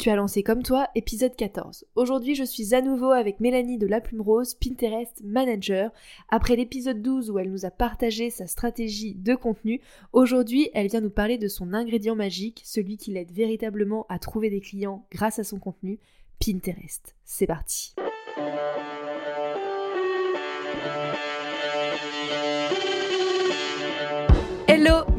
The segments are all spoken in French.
Tu as lancé comme toi, épisode 14. Aujourd'hui, je suis à nouveau avec Mélanie de La Plume Rose, Pinterest Manager. Après l'épisode 12 où elle nous a partagé sa stratégie de contenu, aujourd'hui, elle vient nous parler de son ingrédient magique, celui qui l'aide véritablement à trouver des clients grâce à son contenu, Pinterest. C'est parti.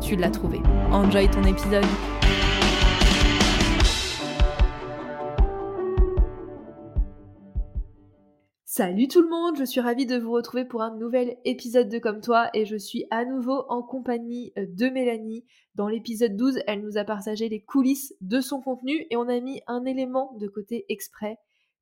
tu l'as trouvé. Enjoy ton épisode. Salut tout le monde, je suis ravie de vous retrouver pour un nouvel épisode de Comme toi et je suis à nouveau en compagnie euh, de Mélanie. Dans l'épisode 12, elle nous a partagé les coulisses de son contenu et on a mis un élément de côté exprès,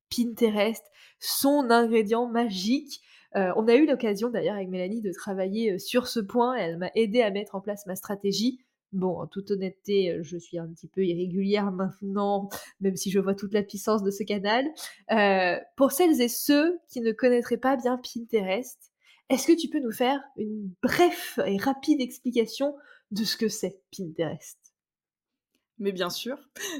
Pinterest, son ingrédient magique. Euh, on a eu l'occasion d'ailleurs avec Mélanie de travailler euh, sur ce point, elle m'a aidé à mettre en place ma stratégie. Bon, en toute honnêteté, euh, je suis un petit peu irrégulière maintenant, même si je vois toute la puissance de ce canal. Pour celles et ceux qui ne connaîtraient pas bien Pinterest, est-ce que tu peux nous faire une brève et rapide explication de ce que c'est Pinterest? Mais bien sûr.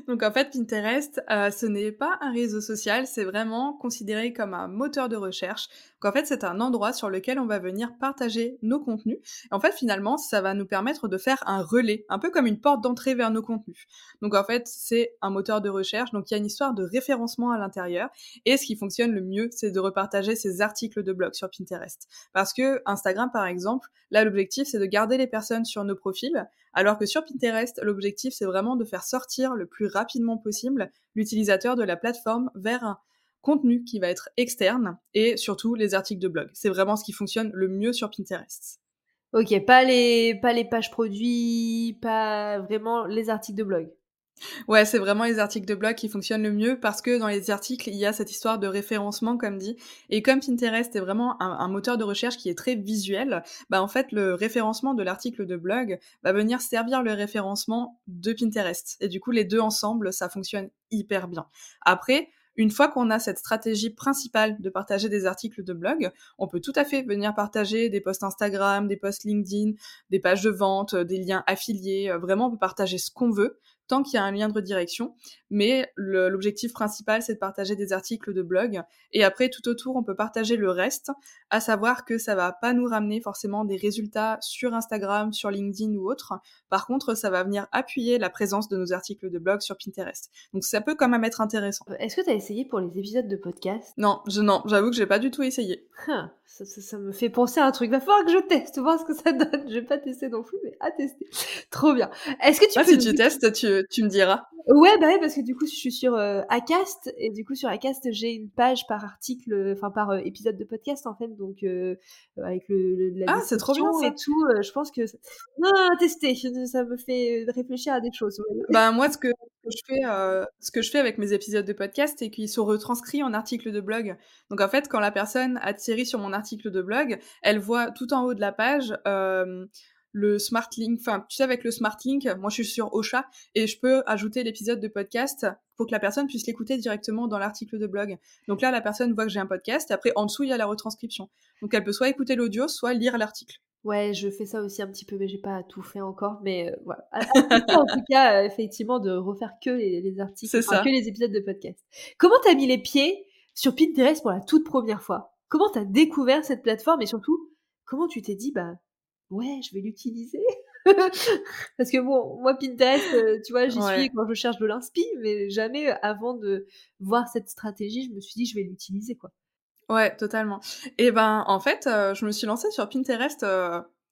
Donc en fait, Pinterest, ce n'est pas un réseau social, c'est vraiment considéré comme un moteur de recherche. Donc en fait, c'est un endroit sur lequel on va venir partager nos contenus. Et en fait, finalement, ça va nous permettre de faire un relais, un peu comme une porte d'entrée vers nos contenus. Donc en fait, c'est un moteur de recherche, donc il y a une histoire de référencement à l'intérieur. Et ce qui fonctionne le mieux, c'est de repartager ces articles de blog sur Pinterest. Parce que Instagram, par exemple, là, l'objectif, c'est de garder les personnes sur nos profils, alors que sur Pinterest, l'objectif, c'est vraiment de faire sortir le plus rapidement possible l'utilisateur de la plateforme vers un contenu qui va être externe et surtout les articles de blog. C'est vraiment ce qui fonctionne le mieux sur Pinterest. Ok, pas les, pas les pages produits, pas vraiment les articles de blog. Ouais, c'est vraiment les articles de blog qui fonctionnent le mieux parce que dans les articles, il y a cette histoire de référencement, comme dit. Et comme Pinterest est vraiment un, moteur de recherche qui est très visuel, bah en fait, le référencement de l'article de blog va venir servir le référencement de Pinterest. Et du coup, les deux ensemble, ça fonctionne hyper bien. Après, une fois qu'on a cette stratégie principale de partager des articles de blog, on peut tout à fait venir partager des posts Instagram, des posts LinkedIn, des pages de vente, des liens affiliés. Vraiment, on peut partager ce qu'on veut tant qu'il y a un lien de redirection. Mais l'objectif principal, c'est de partager des articles de blog. Et après, tout autour, on peut partager le reste, à savoir que ça va pas nous ramener forcément des résultats sur Instagram, sur LinkedIn ou autre. Par contre, ça va venir appuyer la présence de nos articles de blog sur Pinterest. Donc ça peut quand même être intéressant. Euh, est-ce que tu as essayé pour les épisodes de podcast? Non, je non, j'avoue que j'ai pas du tout essayé. Hein, ça, me fait penser à un truc. Va falloir que je teste, voir ce que ça donne. Je vais pas tester non plus, mais à tester. Trop bien. Est-ce que tu ah, si tu testes, tu, tu me diras. Ouais, bah ouais, parce que du coup, je suis sur euh, Acast, et du coup, sur Acast, j'ai une page par article, enfin, par euh, épisode de podcast, en fait, donc, euh, avec le, la Ah, c'est trop bien, et tout, je pense que... Non, tester, ça me fait réfléchir à des choses. Bah, moi, ce que, je fais, ce que je fais avec mes épisodes de podcast, c'est qu'ils sont retranscrits en articles de blog. Donc, en fait, quand la personne atterrit sur mon article de blog, elle voit tout en haut de la page le Smart Link, enfin, tu sais, avec le Smart Link, moi je suis sur Ocha et je peux ajouter l'épisode de podcast pour que la personne puisse l'écouter directement dans l'article de blog. Donc là, la personne voit que j'ai un podcast et après, en dessous, il y a la retranscription. Donc elle peut soit écouter l'audio, soit lire l'article. Ouais, je fais ça aussi un petit peu, mais j'ai pas tout fait encore. Mais euh, voilà. en tout cas, euh, effectivement, de refaire que les, articles, que les épisodes de podcast. Comment t'as mis les pieds sur Pinterest pour la toute première fois? Comment t'as découvert cette plateforme et surtout, comment tu t'es dit, bah, ouais, je vais l'utiliser. Parce que bon, moi Pinterest, euh, tu vois, j'y suis quand je cherche de l'inspi, mais jamais euh, avant de voir cette stratégie, je me suis dit je vais l'utiliser quoi. Ouais, totalement. Et ben en fait, euh, je me suis lancée sur Pinterest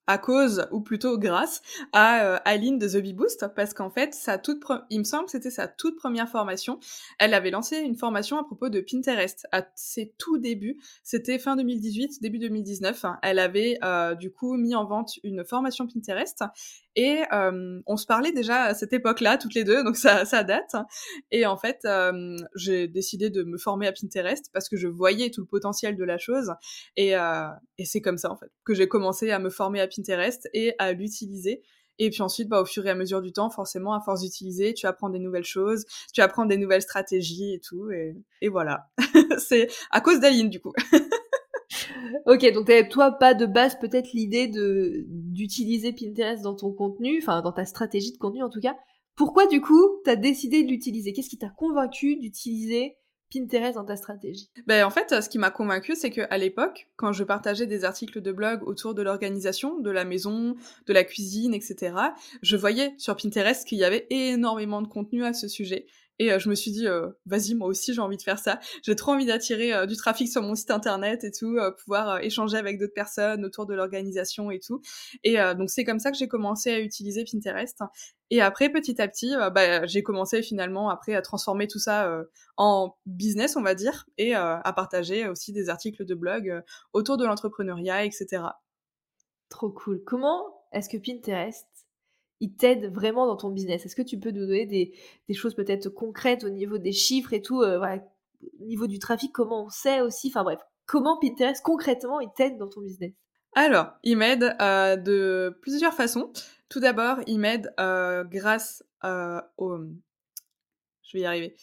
à cause ou plutôt grâce à euh, Aline de The Bee Boost parce qu'en fait, sa toute il me semble que c'était sa toute première formation. Elle avait lancé une formation à propos de Pinterest à ses tout débuts. C'était fin 2018, début 2019. Elle avait euh, du coup mis en vente une formation Pinterest et euh, on se parlait déjà à cette époque-là toutes les deux, donc ça, date. Et en fait, j'ai décidé de me former à Pinterest parce que je voyais tout le potentiel de la chose et c'est comme ça en fait que j'ai commencé à me former à Pinterest Pinterest et à l'utiliser. Et puis ensuite, bah, au fur et à mesure du temps, forcément, à force d'utiliser, tu apprends des nouvelles choses, tu apprends des nouvelles stratégies et tout. Et, voilà. c'est à cause d'Aline, du coup. ok, donc toi, pas de base peut-être l'idée d'utiliser Pinterest dans ton contenu, enfin dans ta stratégie de contenu en tout cas. Pourquoi du coup, tu as décidé de l'utiliser? Qu'est-ce qui t'a convaincu d'utiliser Pinterest dans ta stratégie ben, En fait, ce qui m'a convaincu, c'est qu'à l'époque, quand je partageais des articles de blog autour de l'organisation, de la maison, de la cuisine, etc., je voyais sur Pinterest qu'il y avait énormément de contenu à ce sujet. Et euh, je me suis dit, euh, vas-y, moi aussi j'ai envie de faire ça. J'ai trop envie d'attirer euh, du trafic sur mon site internet et tout, pouvoir échanger avec d'autres personnes autour de l'organisation et tout. Et donc c'est comme ça que j'ai commencé à utiliser Pinterest. Et après, petit à petit, bah, j'ai commencé finalement après à transformer tout ça en business, on va dire, et à partager aussi des articles de blog autour de l'entrepreneuriat, etc. Trop cool. Comment est-ce que Pinterest il t'aide vraiment dans ton business? Est-ce que tu peux nous donner des, choses peut-être concrètes au niveau des chiffres et tout, euh, au niveau du trafic, comment on sait aussi, enfin bref, comment Pinterest concrètement il t'aide dans ton business? Alors, il m'aide euh, de plusieurs façons. Tout d'abord, il m'aide euh, grâce au... Je vais y arriver.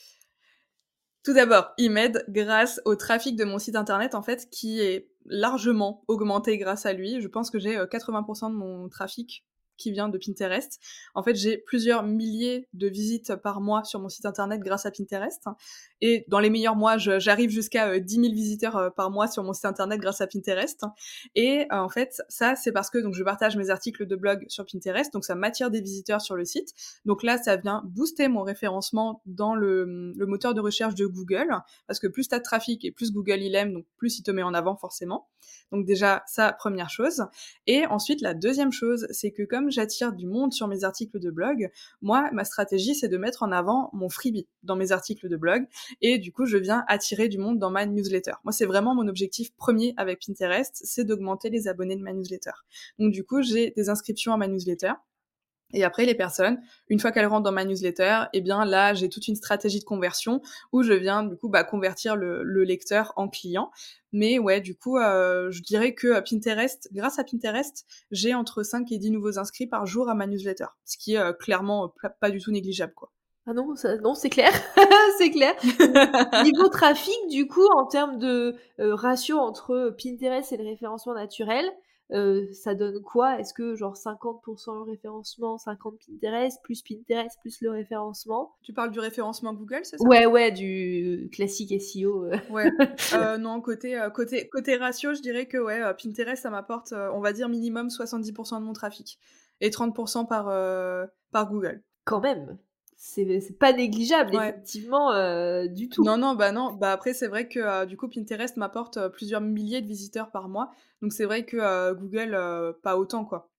Tout d'abord, il m'aide grâce au trafic de mon site internet en fait qui est largement augmenté grâce à lui. Je pense que j'ai 80% de mon trafic qui vient de Pinterest. En fait, j'ai plusieurs milliers de visites par mois sur mon site internet grâce à Pinterest. Et dans les meilleurs mois, j'arrive jusqu'à 10 euh, 000 visiteurs euh, par mois sur mon site internet grâce à Pinterest. Et euh, en fait, ça, c'est parce que donc je partage mes articles de blog sur Pinterest, donc ça m'attire des visiteurs sur le site. Donc là, ça vient booster mon référencement dans le, le moteur de recherche de Google, parce que plus tu as de trafic et plus Google il aime, donc plus il te met en avant forcément. Donc déjà, ça, première chose. Et ensuite, la deuxième chose, c'est que comme j'attire du monde sur mes articles de blog, moi, ma stratégie, c'est de mettre en avant mon freebie dans mes articles de blog. Et du coup, je viens attirer du monde dans ma newsletter. Moi, c'est vraiment mon objectif premier avec Pinterest, c'est d'augmenter les abonnés de ma newsletter. Donc du coup, j'ai des inscriptions à ma newsletter. Et après, les personnes, une fois qu'elles rentrent dans ma newsletter, eh bien là, j'ai toute une stratégie de conversion où je viens du coup bah, convertir le, lecteur en client. Mais ouais, du coup, euh, je dirais que Pinterest, grâce à Pinterest, j'ai entre 5 et 10 nouveaux inscrits par jour à ma newsletter, ce qui est euh, clairement euh, pas du tout négligeable, quoi. Ah non, ça, non, c'est clair, c'est clair. Niveau trafic, du coup, en termes de ratio entre Pinterest et le référencement naturel, euh, ça donne quoi? Est-ce que genre 50% le référencement, 50 Pinterest, plus Pinterest, plus le référencement? Tu parles du référencement Google, c'est ça? Ouais, ouais, du classique SEO. Euh. Ouais. Euh, non, côté, côté, côté ratio, je dirais que ouais, Pinterest, ça m'apporte, on va dire, minimum 70% de mon trafic et 30% par, par Google. Quand même c'est pas négligeable effectivement euh, du tout. Non non bah non bah après c'est vrai que euh, du coup Pinterest m'apporte euh, plusieurs milliers de visiteurs par mois donc c'est vrai que Google pas autant quoi.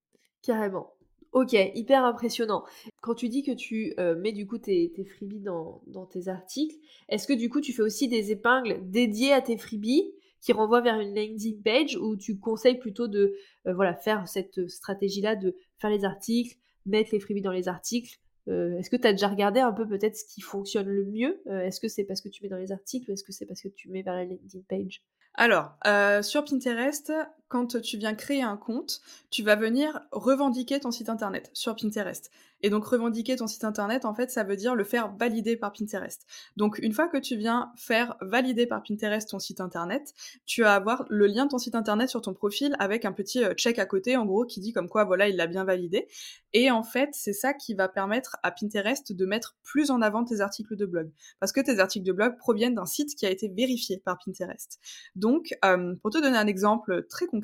Carrément. Ok hyper impressionnant. Quand tu dis que tu mets du coup tes, freebies dans, dans, tes articles, est-ce que du coup tu fais aussi des épingles dédiées à tes freebies qui renvoient vers une landing page ou tu conseilles plutôt de voilà faire cette stratégie là de faire les articles, mettre les freebies dans les articles euh, est-ce que tu as déjà regardé un peu peut-être ce qui fonctionne le mieux? Euh, Est-ce que c'est parce que tu mets dans les articles ou est-ce que c'est parce que tu mets vers la landing page? Alors, euh, sur Pinterest, quand tu viens créer un compte, tu vas venir revendiquer ton site internet sur Pinterest. Et donc revendiquer ton site internet, en fait, ça veut dire le faire valider par Pinterest. Donc une fois que tu viens faire valider par Pinterest ton site internet, tu vas avoir le lien de ton site internet sur ton profil avec un petit euh, check à côté, en gros, qui dit comme quoi, voilà, il l'a bien validé. Et en fait, c'est ça qui va permettre à Pinterest de mettre plus en avant tes articles de blog. Parce que tes articles de blog proviennent d'un site qui a été vérifié par Pinterest. Donc, euh, pour te donner un exemple très concret,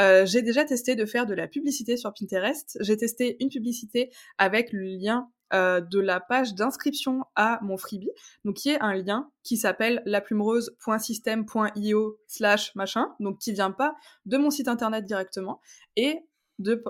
euh, j'ai déjà testé de faire de la publicité sur Pinterest. J'ai testé une publicité avec le lien euh, de la page d'inscription à mon freebie, donc qui est un lien qui s'appelle laplumerose.system.io slash machin, donc qui vient pas de mon site internet directement. Et de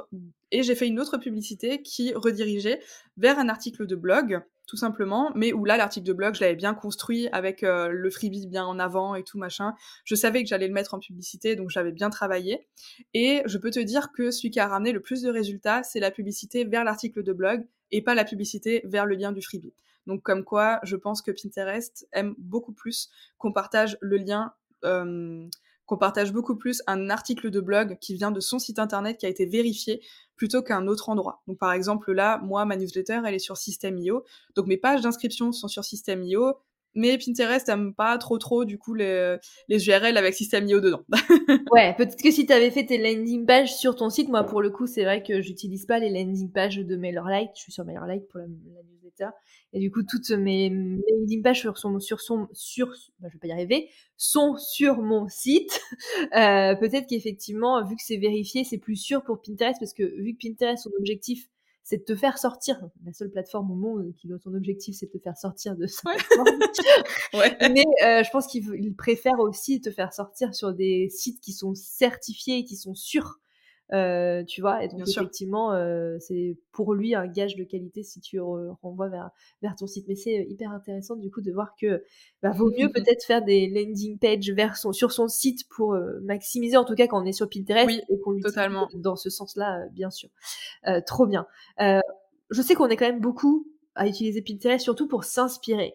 et j'ai fait une autre publicité qui redirigeait vers un article de blog tout simplement, mais où là, l'article de blog, je l'avais bien construit avec euh, le freebie bien en avant et tout machin. Je savais que j'allais le mettre en publicité, donc j'avais bien travaillé. Et je peux te dire que celui qui a ramené le plus de résultats, c'est la publicité vers l'article de blog et pas la publicité vers le lien du freebie. Donc comme quoi, je pense que Pinterest aime beaucoup plus qu'on partage le lien euh, qu'on partage beaucoup plus un article de blog qui vient de son site internet qui a été vérifié plutôt qu'un autre endroit. Donc par exemple là, moi, ma newsletter, elle est sur System.io, donc mes pages d'inscription sont sur System.io, mais Pinterest n'aime pas trop trop du coup les, les URL avec System.io dedans. ouais, peut-être que si tu avais fait tes landing pages sur ton site, moi pour le coup c'est vrai que j'utilise pas les landing pages de MailerLite, je suis sur MailerLite pour la, la newsletter, et du coup, toutes mes, landing pages sur son, sur son, sur, bah, je vais pas y arriver, sont sur mon site. Euh, peut-être qu'effectivement, vu que c'est vérifié, c'est plus sûr pour Pinterest parce que vu que Pinterest, son objectif, c'est de te faire sortir. La seule plateforme au monde qui a son objectif, c'est de te faire sortir de ça. ouais. Mais euh, je pense qu'il préfère aussi te faire sortir sur des sites qui sont certifiés et qui sont sûrs. Euh, tu vois, et donc effectivement, euh, c'est pour lui un gage de qualité si tu renvoies vers, vers ton site. Mais c'est euh, hyper intéressant du coup de voir que bah, vaut mieux peut-être faire des landing pages vers son, sur son site pour maximiser, en tout cas quand on est sur Pinterest et qu'on l'utilise dans ce sens-là, bien sûr. trop bien. je sais qu'on est quand même beaucoup à utiliser Pinterest, surtout pour s'inspirer.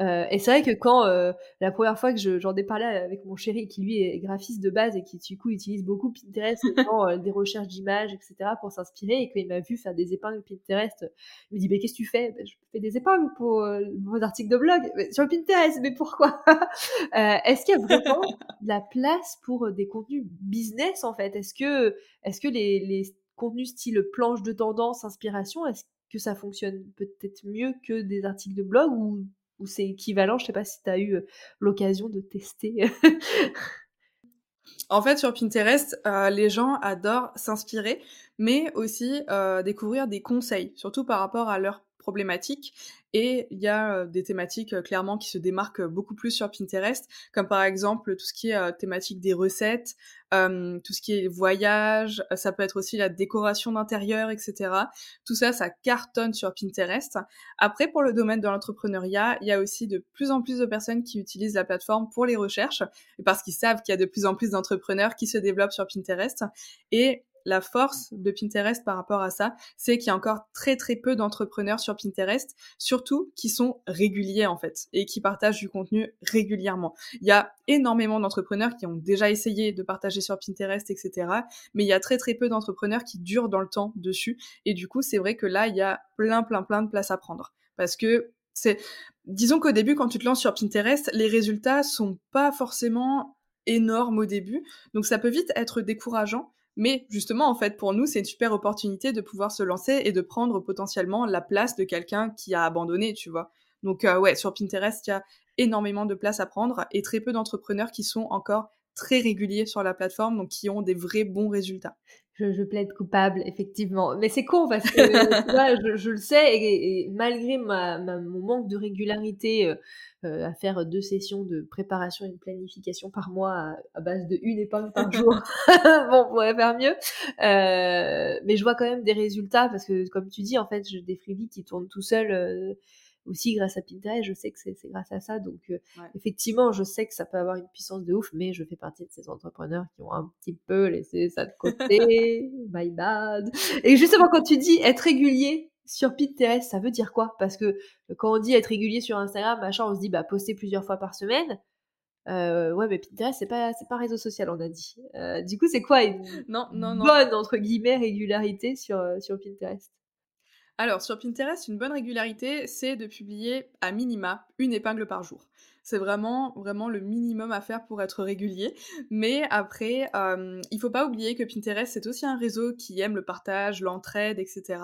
Euh, et c'est vrai que quand euh, la première fois que j'en ai parlé avec mon chéri, qui lui est graphiste de base et qui du coup utilise beaucoup Pinterest, euh, des recherches d'images, etc. pour s'inspirer, et qu'il m'a vu faire des épingles Pinterest, il me dit mais qu'est-ce que tu fais? Ben, Je fais des épingles pour vos articles de blog sur Pinterest, mais pourquoi? Est-ce qu'il y a vraiment de la place pour des contenus business en fait? Est-ce que, est-ce que les, les contenus style planche de tendance, inspiration, est-ce que ça fonctionne peut-être mieux que des articles de blog ou ou c'est équivalent. Je sais pas si tu as eu l'occasion de tester. en fait, sur Pinterest, les gens adorent s'inspirer, mais aussi découvrir des conseils, surtout par rapport à leur Et il y a des thématiques clairement qui se démarquent beaucoup plus sur Pinterest, comme par exemple tout ce qui est thématique des recettes, tout ce qui est voyage, ça peut être aussi la décoration d'intérieur, etc. Tout ça, ça cartonne sur Pinterest. Après, pour le domaine de l'entrepreneuriat, il y a aussi de plus en plus de personnes qui utilisent la plateforme pour les recherches, parce qu'ils savent qu'il y a de plus en plus d'entrepreneurs qui se développent sur Pinterest. La force de Pinterest par rapport à ça, c'est qu'il y a encore très très peu d'entrepreneurs sur Pinterest, surtout qui sont réguliers en fait et qui partagent du contenu régulièrement. Il y a énormément d'entrepreneurs qui ont déjà essayé de partager sur Pinterest, etc. Mais il y a très très peu d'entrepreneurs qui durent dans le temps dessus. Et du coup, c'est vrai que là, il y a plein plein plein de places à prendre parce que c'est disons qu'au début quand tu te lances sur Pinterest, les résultats sont pas forcément énormes au début, donc ça peut vite être décourageant. Mais justement, en fait, pour nous, c'est une super opportunité de pouvoir se lancer et de prendre potentiellement la place de quelqu'un qui a abandonné, tu vois. Donc, euh, ouais, sur Pinterest, il y a énormément de place à prendre et très peu d'entrepreneurs qui sont encore très réguliers sur la plateforme, donc qui ont des vrais bons résultats. Je, plaide coupable, effectivement. Mais c'est con parce que je, je, le sais et, malgré ma, mon manque de régularité euh, euh, à faire deux sessions de préparation et de planification par mois à, base de une épingle par jour, bon, on pourrait faire mieux. Euh, mais je vois quand même des résultats parce que, comme tu dis, en fait, j'ai des freebies qui tournent tout seuls aussi grâce à Pinterest, je sais que c'est grâce à ça. Donc, euh, effectivement, je sais que ça peut avoir une puissance de ouf, mais je fais partie de ces entrepreneurs qui ont un petit peu laissé ça de côté. My bad. Et justement, quand tu dis être régulier sur Pinterest, ça veut dire quoi? Parce que euh, quand on dit être régulier sur Instagram, machin, on se dit bah poster plusieurs fois par semaine. Euh, ouais, mais Pinterest, c'est pas, c'est pas réseau social, on a dit. du coup, c'est quoi une non, non, bonne, entre guillemets, régularité sur, sur Pinterest? Alors, sur Pinterest, une bonne régularité, c'est de publier à minima une épingle par jour. C'est vraiment, vraiment le minimum à faire pour être régulier. Mais après, euh, il faut pas oublier que Pinterest, c'est aussi un réseau qui aime le partage, l'entraide, etc.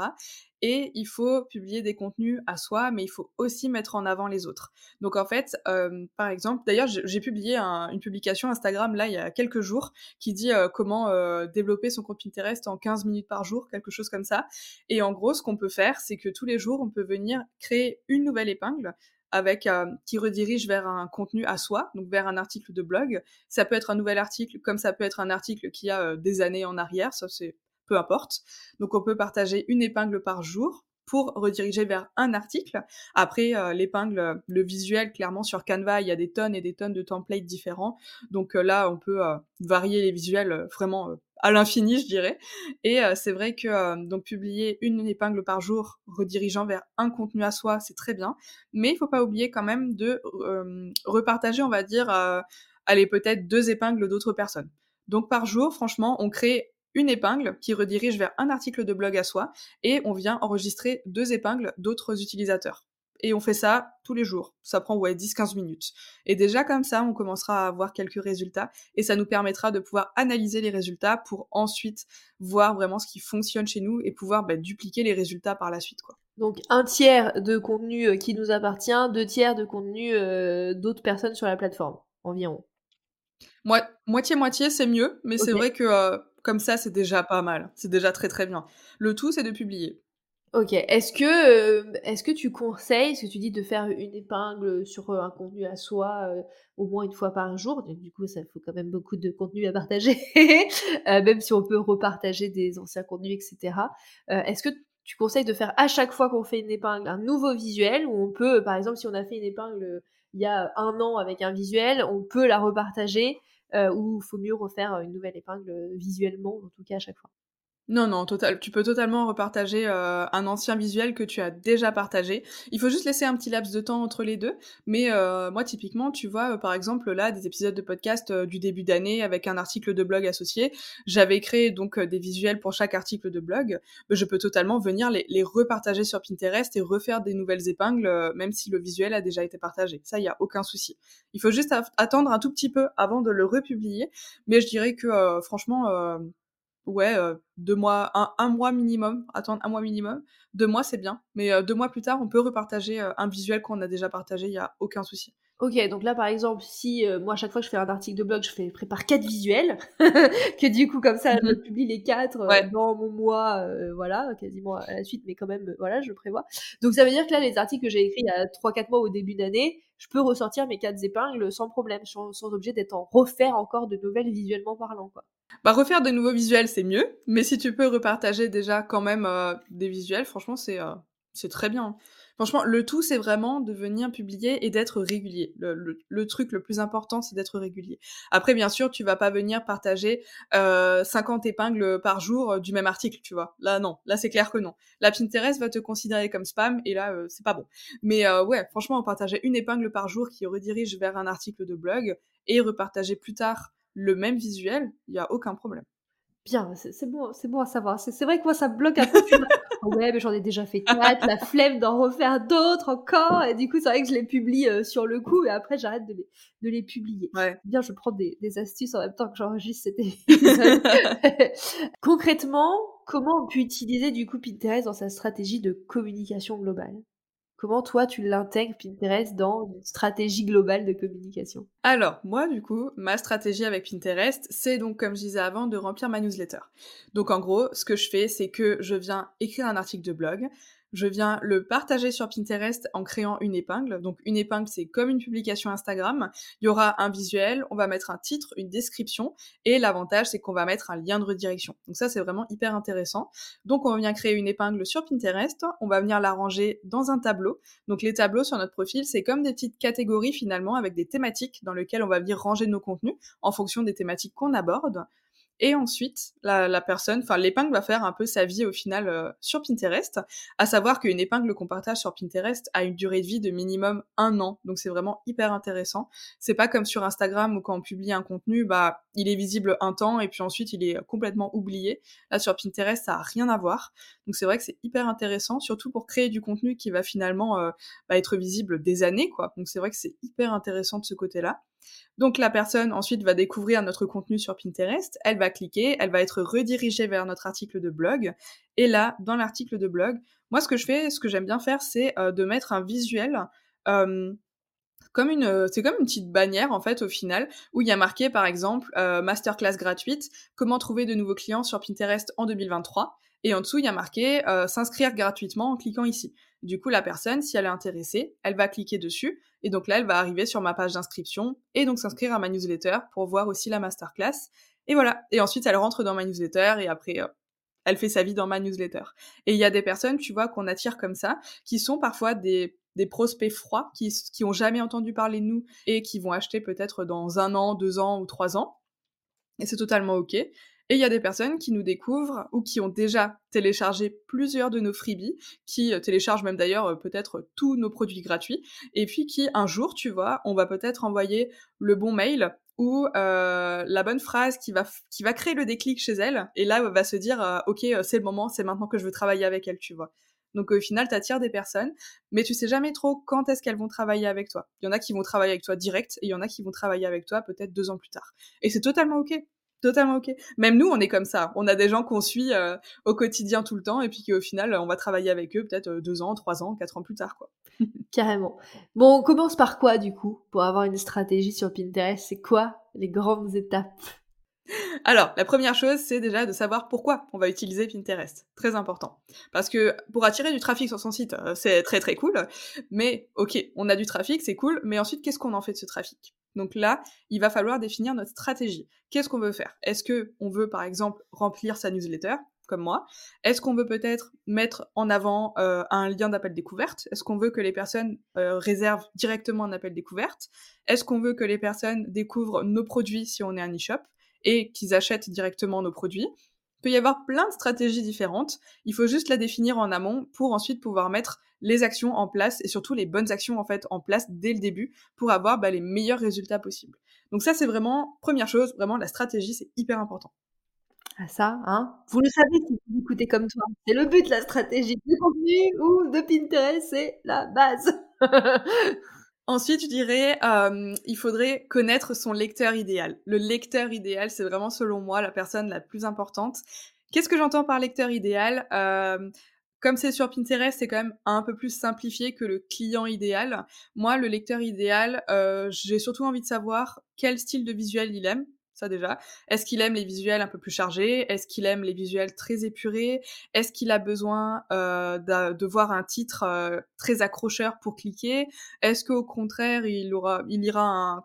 Et il faut publier des contenus à soi, mais il faut aussi mettre en avant les autres. Donc en fait, euh, par exemple, d'ailleurs, j'ai publié une publication Instagram là il y a quelques jours qui dit euh, comment euh, développer son compte Pinterest en 15 minutes par jour, quelque chose comme ça. Et en gros, ce qu'on peut faire, c'est que tous les jours, on peut venir créer une nouvelle épingle avec euh, qui redirige vers un contenu à soi, donc vers un article de blog. Ça peut être un nouvel article, comme ça peut être un article qui a euh, des années en arrière. Ça c'est peu importe. Donc on peut partager une épingle par jour pour rediriger vers un article. Après, euh, l'épingle, le visuel, clairement sur Canva, il y a des tonnes et des tonnes de templates différents. Donc euh, là, on peut euh, varier les visuels vraiment à l'infini, je dirais. Et c'est vrai que donc publier une épingle par jour redirigeant vers un contenu à soi, c'est très bien. Mais il faut pas oublier quand même de repartager, on va dire, allez peut-être deux épingles d'autres personnes. Donc par jour, franchement, on crée une épingle qui redirige vers un article de blog à soi et on vient enregistrer deux épingles d'autres utilisateurs. Et on fait ça tous les jours. Ça prend ouais 10-15 minutes. Et déjà comme ça, on commencera à avoir quelques résultats et ça nous permettra de pouvoir analyser les résultats pour ensuite voir vraiment ce qui fonctionne chez nous et pouvoir bah, dupliquer les résultats par la suite. Quoi. Donc un tiers de contenu euh, qui nous appartient, deux tiers de contenu euh, d'autres personnes sur la plateforme environ. Moitié-moitié, c'est mieux, mais c'est vrai que euh, comme ça, c'est déjà pas mal. C'est déjà très très bien. Le tout, c'est de publier. Ok. Est-ce que, euh, est-ce que tu conseilles, ce que tu dis de faire une épingle sur euh, un contenu à soi euh, au moins une fois par jour? Du coup, ça faut quand même beaucoup de contenu à partager, même si on peut repartager des anciens contenus, etc. est-ce que tu conseilles de faire à chaque fois qu'on fait une épingle un nouveau visuel? Ou on peut, par exemple, si on a fait une épingle il y a un an avec un visuel, on peut la repartager euh, ou faut mieux refaire une nouvelle épingle visuellement, en tout cas à chaque fois. Non, non, total. Tu peux totalement repartager euh, un ancien visuel que tu as déjà partagé. Il faut juste laisser un petit laps de temps entre les deux. Mais euh, moi, typiquement, tu vois, euh, par exemple, là, des épisodes de podcast du début d'année avec un article de blog associé. J'avais créé donc des visuels pour chaque article de blog. Je peux totalement venir les, les repartager sur Pinterest et refaire des nouvelles épingles, même si le visuel a déjà été partagé. Ça, il y a aucun souci. Il faut juste attendre un tout petit peu avant de le republier. Mais je dirais que, franchement ouais, deux mois, un, mois minimum, attendre un mois minimum. Deux mois, c'est bien. Mais deux mois plus tard, on peut repartager un visuel qu'on a déjà partagé, il n'y a aucun souci. Ok, donc là par exemple, si moi à chaque fois que je fais un article de blog, je fais prépare quatre visuels, que du coup comme ça je mhm. publie les quatre dans mon mois, voilà, quasiment à la suite, mais quand même voilà, je prévois. Donc ça veut dire que là les articles que j'ai écrits il y a 3-4 mois au début d'année, je peux ressortir mes quatre épingles sans problème, sans, sans objet d'être en refaire encore de nouvelles visuellement parlant quoi. Bah refaire de nouveaux visuels c'est mieux, mais si tu peux repartager déjà quand même euh, des visuels, franchement c'est euh, c'est très bien. Franchement, le tout, c'est vraiment de venir publier et d'être régulier. Le, truc le plus important, c'est d'être régulier. Après, bien sûr, tu vas pas venir partager euh, 50 épingles par jour euh, du même article, tu vois. Là, non. Là, c'est clair que non. La Pinterest va te considérer comme spam et là, c'est pas bon. Mais ouais, franchement, partager une épingle par jour qui redirige vers un article de blog et repartager plus tard le même visuel, il y a aucun problème. Bien, c'est bon, c'est bon à savoir. C'est vrai que moi ça bloque un peu. Ouais, mais j'en ai déjà fait quatre, la flemme d'en refaire d'autres encore. Et du coup, c'est vrai que je les publie euh, sur le coup, et après j'arrête de les, de les publier. Ouais. Bien, je prends des, des astuces en même temps que j'enregistre cet épisode. Concrètement, comment on peut utiliser du coup Pinterest dans sa stratégie de communication globale? Comment toi tu l'intègres Pinterest dans une stratégie globale de communication? Alors moi du coup, ma stratégie avec Pinterest, c'est donc comme je disais avant de remplir ma newsletter. Donc en gros, ce que je fais, c'est que je viens écrire un article de blog, je viens le partager sur Pinterest en créant une épingle. Donc une épingle, c'est comme une publication Instagram. Il y aura un visuel, on va mettre un titre, une description, et l'avantage, c'est qu'on va mettre un lien de redirection. Donc ça, c'est vraiment hyper intéressant. Donc on vient créer une épingle sur Pinterest, on va venir la ranger dans un tableau. Donc les tableaux sur notre profil, c'est comme des petites catégories finalement avec des thématiques dans lesquelles on va venir ranger nos contenus en fonction des thématiques qu'on aborde. Et ensuite, la, personne, enfin l'épingle va faire un peu sa vie au final euh, sur Pinterest, à savoir qu'une épingle qu'on partage sur Pinterest a une durée de vie de minimum un an, donc c'est vraiment hyper intéressant. C'est pas comme sur Instagram où quand on publie un contenu, bah il est visible un temps et puis ensuite il est complètement oublié. Là sur Pinterest, ça a rien à voir, donc c'est vrai que c'est hyper intéressant, surtout pour créer du contenu qui va finalement euh, bah, être visible des années, quoi. Donc c'est vrai que c'est hyper intéressant de ce côté-là. Donc la personne ensuite va découvrir notre contenu sur Pinterest, elle va cliquer, elle va être redirigée vers notre article de blog. Et là, dans l'article de blog, moi ce que je fais, ce que j'aime bien faire, c'est euh, de mettre un visuel. Euh, comme une, c'est comme une petite bannière en fait au final où il y a marqué par exemple euh, masterclass gratuite, comment trouver de nouveaux clients sur Pinterest en 2023. Et en dessous, il y a marqué s'inscrire gratuitement en cliquant ici. Du coup, la personne, si elle est intéressée, elle va cliquer dessus. Et donc là, elle va arriver sur ma page d'inscription et donc s'inscrire à ma newsletter pour voir aussi la masterclass. Et voilà. Et ensuite, elle rentre dans ma newsletter et après, elle fait sa vie dans ma newsletter. Et il y a des personnes, tu vois, qu'on attire comme ça, qui sont parfois des, des prospects froids, qui, qui ont jamais entendu parler de nous et qui vont acheter peut-être dans un an, deux ans ou trois ans. Et c'est totalement ok. Et il y a des personnes qui nous découvrent ou qui ont déjà téléchargé plusieurs de nos freebies, qui euh, téléchargent même d'ailleurs euh, peut-être tous nos produits gratuits, et puis qui un jour, tu vois, on va peut-être envoyer le bon mail ou euh, la bonne phrase qui va, qui va créer le déclic chez elle, et là, va se dire, ok, c'est le moment, c'est maintenant que je veux travailler avec elle, tu vois. Donc au final, tu attires des personnes, mais tu sais jamais trop quand est-ce qu'elles vont travailler avec toi. Il y en a qui vont travailler avec toi direct, et il y en a qui vont travailler avec toi peut-être deux ans plus tard. Et c'est totalement ok. Totalement ok. Même nous, on est comme ça. On a des gens qu'on suit euh, au quotidien tout le temps, et puis qu'au final, on va travailler avec eux peut-être euh, deux ans, trois ans, quatre ans plus tard, quoi. Carrément. Bon, on commence par quoi du coup pour avoir une stratégie sur Pinterest? C'est quoi les grandes étapes? Alors, la première chose, c'est déjà de savoir pourquoi on va utiliser Pinterest. Très important. Parce que pour attirer du trafic sur son site, euh, c'est très très cool. Mais ok, on a du trafic, c'est cool. Mais ensuite, qu'est-ce qu'on en fait de ce trafic? Donc là, il va falloir définir notre stratégie. Qu'est-ce qu'on veut faire? Est-ce que on veut par exemple remplir sa newsletter comme moi? Est-ce qu'on veut peut-être mettre en avant euh, un lien d'appel découverte? Est-ce qu'on veut que les personnes euh, réservent directement un appel découverte? Est-ce qu'on veut que les personnes découvrent nos produits si on est un e-shop et qu'ils achètent directement nos produits? Il peut y avoir plein de stratégies différentes. Il faut juste la définir en amont pour ensuite pouvoir mettre les actions en place et surtout les bonnes actions en fait en place dès le début pour avoir bah, les meilleurs résultats possibles. Donc ça c'est vraiment première chose, vraiment la stratégie c'est hyper important. Ah ça, hein? Vous le savez si vous écoutez comme toi. C'est le but de la stratégie du contenu ou de Pinterest, c'est la base. Ensuite, je dirais, euh, il faudrait connaître son lecteur idéal. Le lecteur idéal, c'est vraiment, selon moi, la personne la plus importante. Qu'est-ce que j'entends par lecteur idéal? Euh, Comme c'est sur Pinterest, c'est quand même un peu plus simplifié que le client idéal. Moi, le lecteur idéal, euh, j'ai surtout envie de savoir quel style de visuel il aime ça déjà. Est-ce qu'il aime les visuels un peu plus chargés? Est-ce qu'il aime les visuels très épurés? Est-ce qu'il a besoin euh, de, voir un titre euh, très accrocheur pour cliquer? Est-ce qu'au contraire, il, aura, il ira un,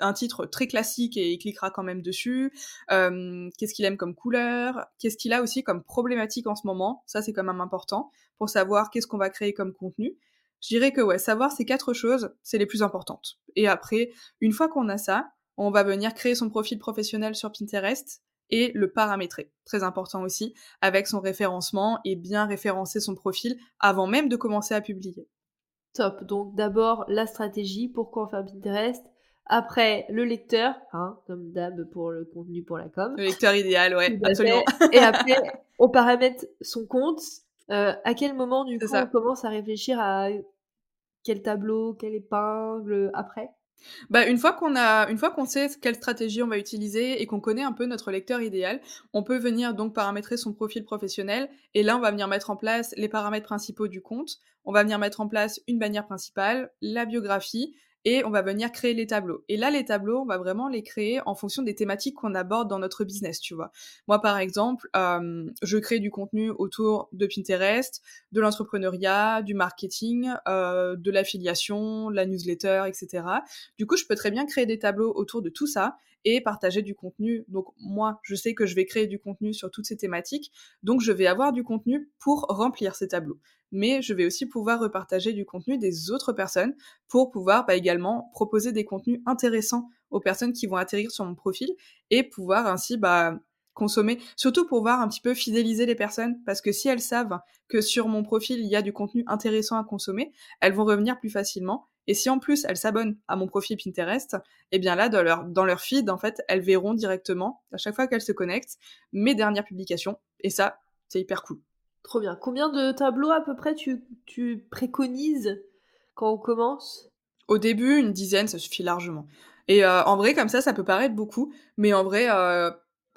un titre très classique et il cliquera quand même dessus? Euh, Qu'est-ce qu'il aime comme couleur? Qu'est-ce qu'il a aussi comme problématique en ce moment? Ça, c'est quand même important pour savoir qu'est-ce qu'on va créer comme contenu. Je dirais que ouais, savoir ces quatre choses, c'est les plus importantes. Et après, une fois qu'on a ça, on va venir créer son profil professionnel sur Pinterest et le paramétrer. Très important aussi, avec son référencement et bien référencer son profil avant même de commencer à publier. Top. Donc d'abord la stratégie, pourquoi fait Pinterest? Après le lecteur, hein, comme d'hab pour le contenu pour la com. Le lecteur idéal, ouais, absolument. Et après, on paramètre son compte. Euh, à quel moment du coup on commence à réfléchir à quel tableau, quelle épingle après? Bah, une fois qu'on une fois qu'on sait quelle stratégie on va utiliser et qu'on connaît un peu notre lecteur idéal, on peut venir donc paramétrer son profil professionnel et là on va venir mettre en place les paramètres principaux du compte. On va venir mettre en place une bannière principale, la biographie, et on va venir créer les tableaux. Et là, les tableaux, on va vraiment les créer en fonction des thématiques qu'on aborde dans notre business, tu vois. Moi, par exemple, euh, je crée du contenu autour de Pinterest, de l'entrepreneuriat, du marketing, euh, de l'affiliation, la newsletter, etc. Du coup, je peux très bien créer des tableaux autour de tout ça et partager du contenu. Donc moi, je sais que je vais créer du contenu sur toutes ces thématiques, donc je vais avoir du contenu pour remplir ces tableaux mais je vais aussi pouvoir repartager du contenu des autres personnes pour pouvoir bah, également proposer des contenus intéressants aux personnes qui vont atterrir sur mon profil et pouvoir ainsi bah, consommer, surtout pour voir un petit peu fidéliser les personnes, parce que si elles savent que sur mon profil il y a du contenu intéressant à consommer, elles vont revenir plus facilement. Et si en plus elles s'abonnent à mon profil Pinterest, eh bien là dans leur dans leur feed en fait elles verront directement à chaque fois qu'elles se connectent mes dernières publications. Et ça c'est hyper cool. Trop bien. Combien de tableaux à peu près tu, tu préconises quand on commence? Au début, une dizaine, ça suffit largement. Et euh, en vrai, comme ça, ça peut paraître beaucoup, mais en vrai, euh,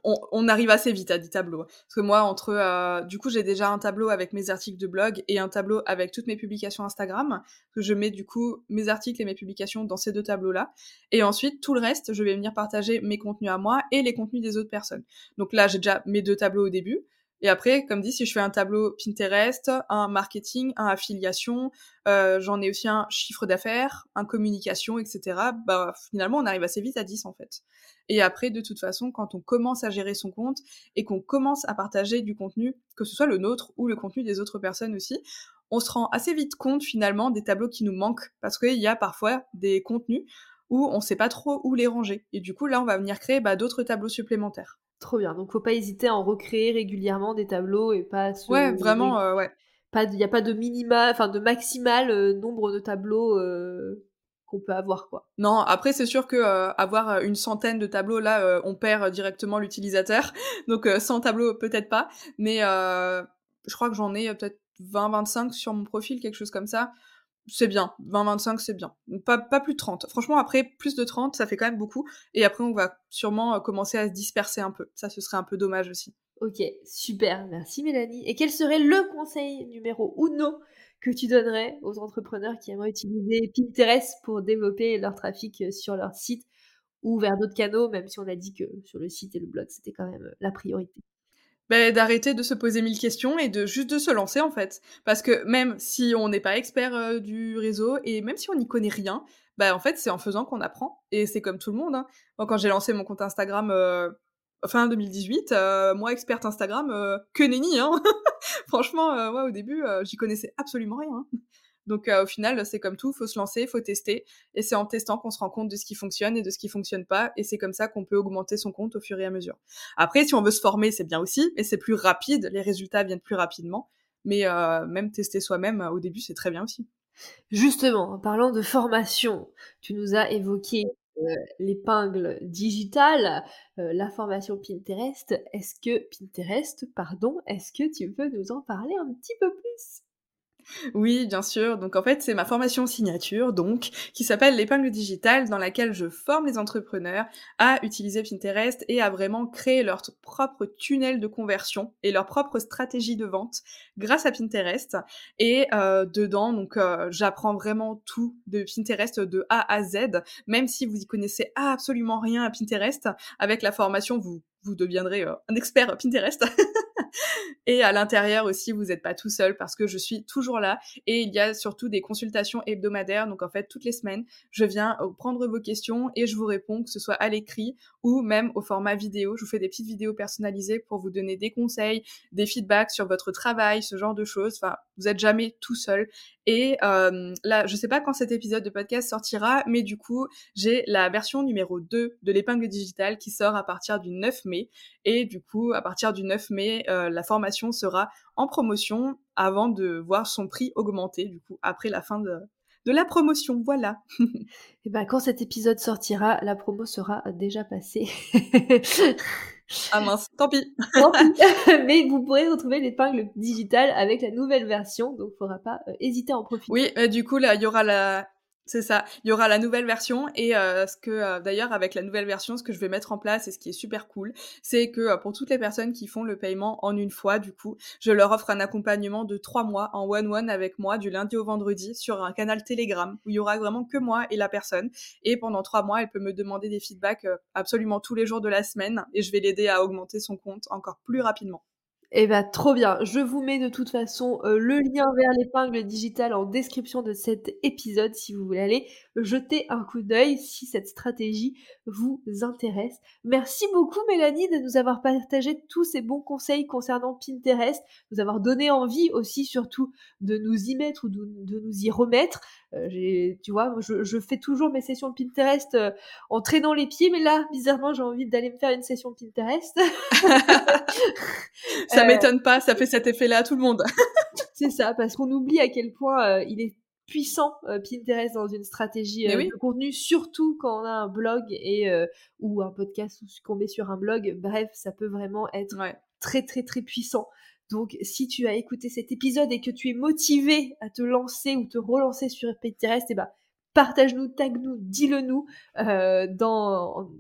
on, on, arrive assez vite à 10 tableaux. Parce que moi, entre, euh, du coup, j'ai déjà un tableau avec mes articles de blog et un tableau avec toutes mes publications Instagram, que je mets du coup mes articles et mes publications dans ces deux tableaux-là. Et ensuite, tout le reste, je vais venir partager mes contenus à moi et les contenus des autres personnes. Donc là, j'ai déjà mes deux tableaux au début. Et après, comme dit, si je fais un tableau Pinterest, un marketing, un affiliation, euh, j'en ai aussi un chiffre d'affaires, un communication, etc. Bah finalement, on arrive assez vite à 10 en fait. Et après, de toute façon, quand on commence à gérer son compte et qu'on commence à partager du contenu, que ce soit le nôtre ou le contenu des autres personnes aussi, on se rend assez vite compte finalement des tableaux qui nous manquent parce qu'il y a parfois des contenus où on sait pas trop où les ranger. Et du coup, là, on va venir créer bah, d'autres tableaux supplémentaires. Trop bien. Donc, faut pas hésiter à en recréer régulièrement des tableaux et pas se... Ouais, vraiment, euh, ouais. Il n'y a pas de minimal, enfin de maximal euh, nombre de tableaux euh, qu'on peut avoir, quoi. Non, après, c'est sûr que avoir une centaine de tableaux, là, on perd directement l'utilisateur. Donc, 100 tableaux, peut-être pas. Mais je crois que j'en ai peut-être 20-25 sur mon profil, quelque chose comme ça c'est bien. 20-25, c'est bien. Pas, plus de 30. Franchement, après, plus de 30, ça fait quand même beaucoup. Et après, on va sûrement euh, commencer à se disperser un peu. Ça, ce serait un peu dommage aussi. Ok, super. Merci Mélanie. Et quel serait le conseil numéro uno que tu donnerais aux entrepreneurs qui aimeraient utiliser Pinterest pour développer leur trafic euh, sur leur site ou vers d'autres canaux, même si on a dit que sur le site et le blog, c'était quand même euh, la priorité? Bah, d'arrêter de se poser mille questions et de juste de se lancer en fait. Parce que même si on n'est pas expert euh, du réseau et même si on n'y connaît rien, bah en fait c'est en faisant qu'on apprend. Et c'est comme tout le monde. Hein. quand j'ai lancé mon compte Instagram euh, fin 2018, euh, moi experte Instagram, que nenni. Hein Franchement, ouais, au début j'y connaissais absolument rien. Hein. Donc euh, au final, c'est comme tout, faut se lancer, faut tester, et c'est en testant qu'on se rend compte de ce qui fonctionne et de ce qui fonctionne pas, et c'est comme ça qu'on peut augmenter son compte au fur et à mesure. Après, si on veut se former, c'est bien aussi, mais c'est plus rapide, les résultats viennent plus rapidement, mais euh, même tester soi-même au début, c'est très bien aussi. Justement, en parlant de formation, tu nous as évoqué euh, l'épingle digitale, la formation Pinterest. Est-ce que Pinterest, pardon, est-ce que tu peux nous en parler un petit peu plus? Oui, bien sûr. Donc en fait, c'est ma formation signature, donc, qui s'appelle l'épingle digitale, dans laquelle je forme les entrepreneurs à utiliser Pinterest et à vraiment créer leur propre tunnel de conversion et leur propre stratégie de vente grâce à Pinterest. Et euh, dedans, donc, euh, j'apprends vraiment tout de Pinterest de A à Z, même si vous y connaissez absolument rien à Pinterest. Avec la formation, vous vous deviendrez euh, un expert Pinterest. et à l'intérieur aussi, vous n'êtes pas tout seul parce que je suis toujours là. Et il y a surtout des consultations hebdomadaires. Donc en fait, toutes les semaines, je viens euh, prendre vos questions et je vous réponds, que ce soit à l'écrit ou même au format vidéo. Je vous fais des petites vidéos personnalisées pour vous donner des conseils, des feedbacks sur votre travail, ce genre de choses. Vous n'êtes jamais tout seul. Et euh, là, je sais pas quand cet épisode de podcast sortira, mais du coup, j'ai la version numéro 2 de l'épingle digitale qui sort à partir du 9 mai. Et du coup, à partir du 9 mai, euh, la formation sera en promotion avant de voir son prix augmenter, du coup, après la fin de, de la promotion, voilà. Et ben quand cet épisode sortira, la promo sera déjà passée. ah mince, tant pis. Mais vous pourrez retrouver l'épingle digitale avec la nouvelle version, donc il faudra pas euh, hésiter à en profiter. Oui, euh, du coup là, il y aura la c'est ça. Il y aura la nouvelle version et euh, ce que euh, d'ailleurs avec la nouvelle version, ce que je vais mettre en place et ce qui est super cool, c'est que euh, pour toutes les personnes qui font le paiement en une fois, du coup, je leur offre un accompagnement de trois mois en one one avec moi du lundi au vendredi sur un canal Telegram où il y aura vraiment que moi et la personne et pendant trois mois, elle peut me demander des feedbacks absolument tous les jours de la semaine et je vais l'aider à augmenter son compte encore plus rapidement. Eh bah trop bien. Je vous mets de toute façon euh, le lien vers l'épingle digitale en description de cet épisode si vous voulez aller jeter un coup d'œil si cette stratégie vous intéresse. Merci beaucoup Mélanie de nous avoir partagé tous ces bons conseils concernant Pinterest, nous avoir donné envie aussi surtout de nous y mettre ou de, nous y remettre. Euh, tu vois, je, fais toujours mes sessions Pinterest euh, en traînant les pieds, mais là, bizarrement, j'ai envie d'aller me faire une session Pinterest. ça m'étonne pas, ça fait cet effet-là à tout le monde. c'est ça, parce qu'on oublie à quel point euh, il est puissant euh, Pinterest dans une stratégie euh, de contenu, surtout quand on a un blog et ou un podcast ou qu'on met sur un blog. Bref, ça peut vraiment être très très très puissant. Donc, si tu as écouté cet épisode et que tu es motivé à te lancer ou te relancer sur Pinterest, eh ben, partage-nous, tag-nous, dis-le-nous euh,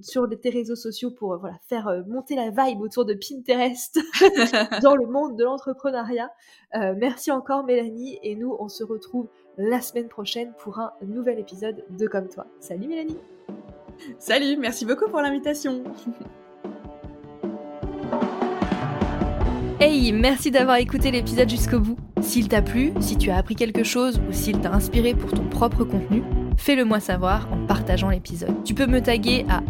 sur tes réseaux sociaux pour euh, faire euh, monter la vibe autour de Pinterest dans le monde de l'entrepreneuriat. merci encore Mélanie et nous on se retrouve la semaine prochaine pour un nouvel épisode de Comme toi. Salut Mélanie Salut, merci beaucoup pour l'invitation Hey, merci d'avoir écouté l'épisode jusqu'au bout. S'il t'a plu, si tu as appris quelque chose ou s'il t'a inspiré pour ton propre contenu, fais-le moi savoir en partageant l'épisode. Tu peux me taguer à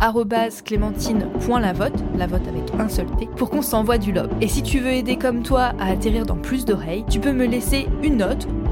clémentine.lavote, la vote avec un seul T, pour qu'on s'envoie du love. Et si tu veux aider comme toi à atterrir dans plus d'oreilles, tu peux me laisser une note